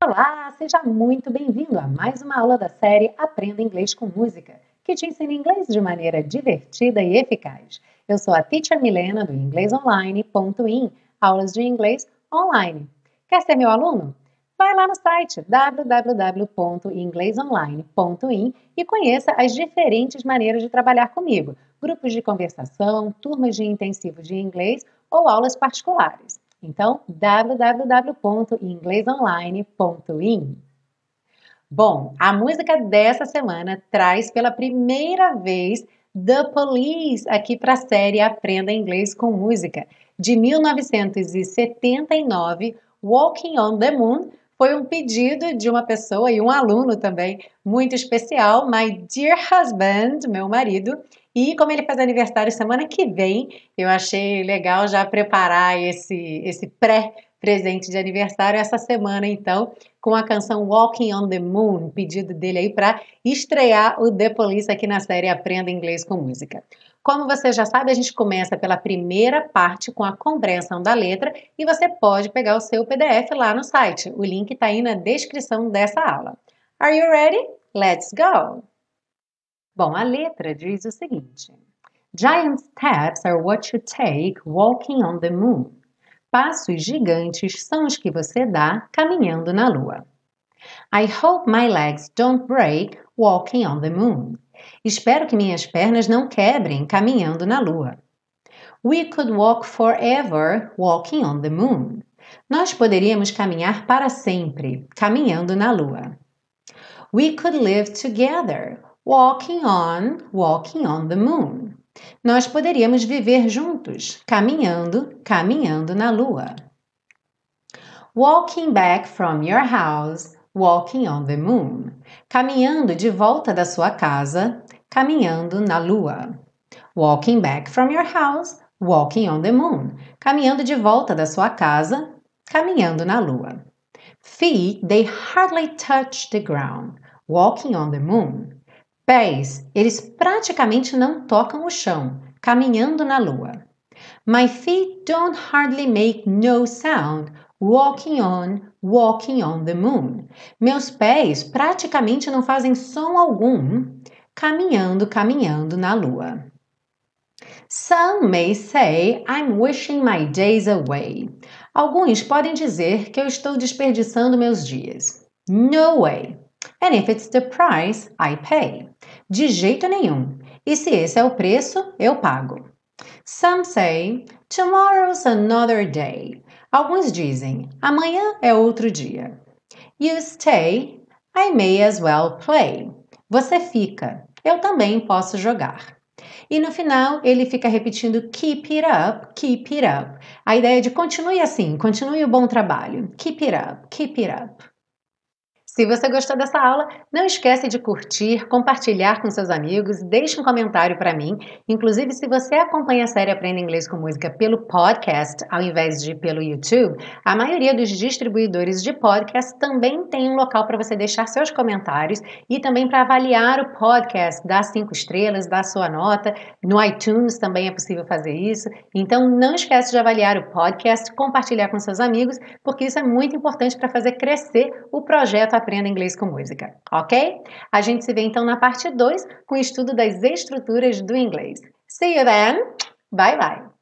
Olá, seja muito bem-vindo a mais uma aula da série Aprenda Inglês com Música, que te ensina inglês de maneira divertida e eficaz. Eu sou a Teacher Milena do inglesonline.in, aulas de inglês online. Quer ser meu aluno? Vai lá no site www.inglesonline.in e conheça as diferentes maneiras de trabalhar comigo, grupos de conversação, turmas de intensivo de inglês ou aulas particulares. Então, www.inglesonline.in. Bom, a música dessa semana traz pela primeira vez The Police aqui para a série Aprenda Inglês com Música. De 1979, Walking on the Moon foi um pedido de uma pessoa e um aluno também muito especial, My Dear Husband, meu marido. E como ele faz aniversário semana que vem, eu achei legal já preparar esse, esse pré-presente de aniversário essa semana, então, com a canção Walking on the Moon, pedido dele aí para estrear o The Police aqui na série Aprenda Inglês com Música. Como você já sabe, a gente começa pela primeira parte com a compreensão da letra e você pode pegar o seu PDF lá no site. O link está aí na descrição dessa aula. Are you ready? Let's go! Bom, a letra diz o seguinte: Giant steps are what you take walking on the moon. Passos gigantes são os que você dá caminhando na lua. I hope my legs don't break walking on the moon. Espero que minhas pernas não quebrem caminhando na lua. We could walk forever walking on the moon. Nós poderíamos caminhar para sempre caminhando na lua. We could live together walking on, walking on the moon. Nós poderíamos viver juntos, caminhando, caminhando na lua. Walking back from your house, walking on the moon. Caminhando de volta da sua casa, caminhando na lua. Walking back from your house, walking on the moon. Caminhando de volta da sua casa, caminhando na lua. Feet, they hardly touch the ground, walking on the moon. Pés, eles praticamente não tocam o chão, caminhando na lua. My feet don't hardly make no sound, walking on, walking on the moon. Meus pés praticamente não fazem som algum, caminhando, caminhando na lua. Some may say I'm wishing my days away. Alguns podem dizer que eu estou desperdiçando meus dias. No way. And if it's the price, I pay. De jeito nenhum. E se esse é o preço, eu pago. Some say tomorrow's another day. Alguns dizem amanhã é outro dia. You stay, I may as well play. Você fica, eu também posso jogar. E no final ele fica repetindo keep it up, keep it up. A ideia de continue assim, continue o bom trabalho. Keep it up, keep it up. Se você gostou dessa aula, não esquece de curtir, compartilhar com seus amigos, deixe um comentário para mim. Inclusive, se você acompanha a série Aprenda Inglês com Música pelo podcast, ao invés de pelo YouTube, a maioria dos distribuidores de podcast também tem um local para você deixar seus comentários e também para avaliar o podcast, dar cinco estrelas, dar sua nota. No iTunes também é possível fazer isso. Então, não esquece de avaliar o podcast, compartilhar com seus amigos, porque isso é muito importante para fazer crescer o projeto Aprenda Inglês com Música, ok? A gente se vê então na parte 2 com o estudo das estruturas do inglês. See you then! Bye bye!